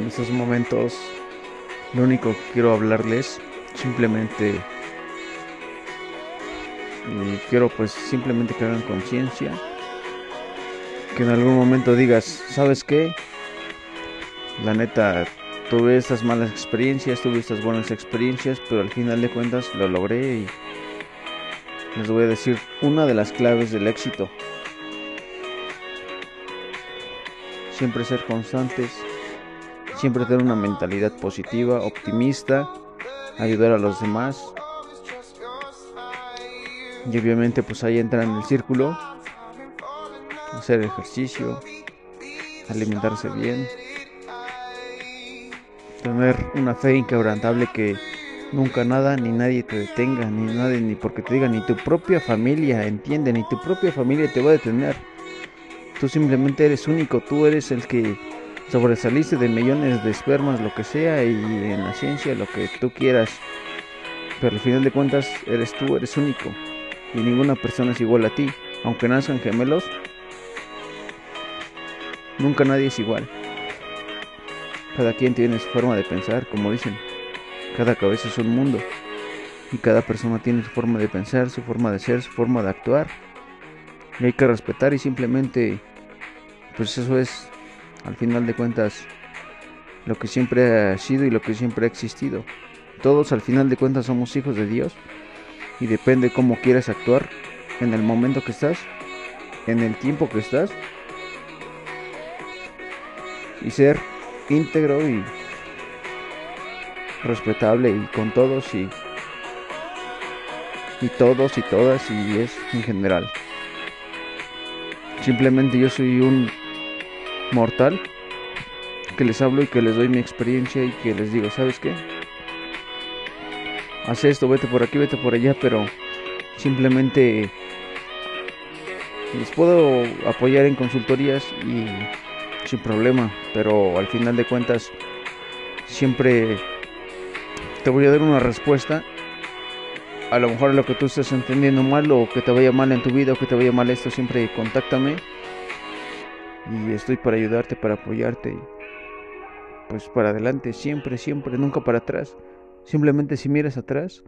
en estos momentos lo único que quiero hablarles simplemente y quiero pues simplemente que hagan conciencia que en algún momento digas sabes qué la neta tuve estas malas experiencias tuve estas buenas experiencias pero al final de cuentas lo logré y les voy a decir una de las claves del éxito. Siempre ser constantes siempre tener una mentalidad positiva, optimista, ayudar a los demás. Y obviamente pues ahí entra en el círculo, hacer ejercicio, alimentarse bien, tener una fe inquebrantable que nunca nada ni nadie te detenga, ni nadie, ni porque te diga, ni tu propia familia entiende, ni tu propia familia te va a detener. Tú simplemente eres único, tú eres el que sobresaliste de millones de espermas, lo que sea, y en la ciencia, lo que tú quieras. Pero al final de cuentas, eres tú, eres único. Y ninguna persona es igual a ti. Aunque nazcan gemelos, nunca nadie es igual. Cada quien tiene su forma de pensar, como dicen. Cada cabeza es un mundo. Y cada persona tiene su forma de pensar, su forma de ser, su forma de actuar. Y hay que respetar y simplemente, pues eso es al final de cuentas lo que siempre ha sido y lo que siempre ha existido. Todos al final de cuentas somos hijos de Dios y depende cómo quieras actuar en el momento que estás, en el tiempo que estás y ser íntegro y respetable y con todos y y todos y todas y es en general. Simplemente yo soy un mortal que les hablo y que les doy mi experiencia y que les digo, ¿sabes qué? Haz esto, vete por aquí, vete por allá, pero simplemente les puedo apoyar en consultorías y sin problema, pero al final de cuentas siempre te voy a dar una respuesta. A lo mejor lo que tú estés entendiendo mal o que te vaya mal en tu vida o que te vaya mal esto, siempre contáctame y estoy para ayudarte, para apoyarte. Pues para adelante, siempre, siempre, nunca para atrás. Simplemente si miras atrás,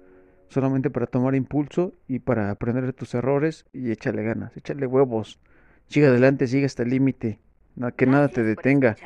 solamente para tomar impulso y para aprender de tus errores y échale ganas, échale huevos. Sigue adelante, sigue hasta el límite. Que nada te detenga.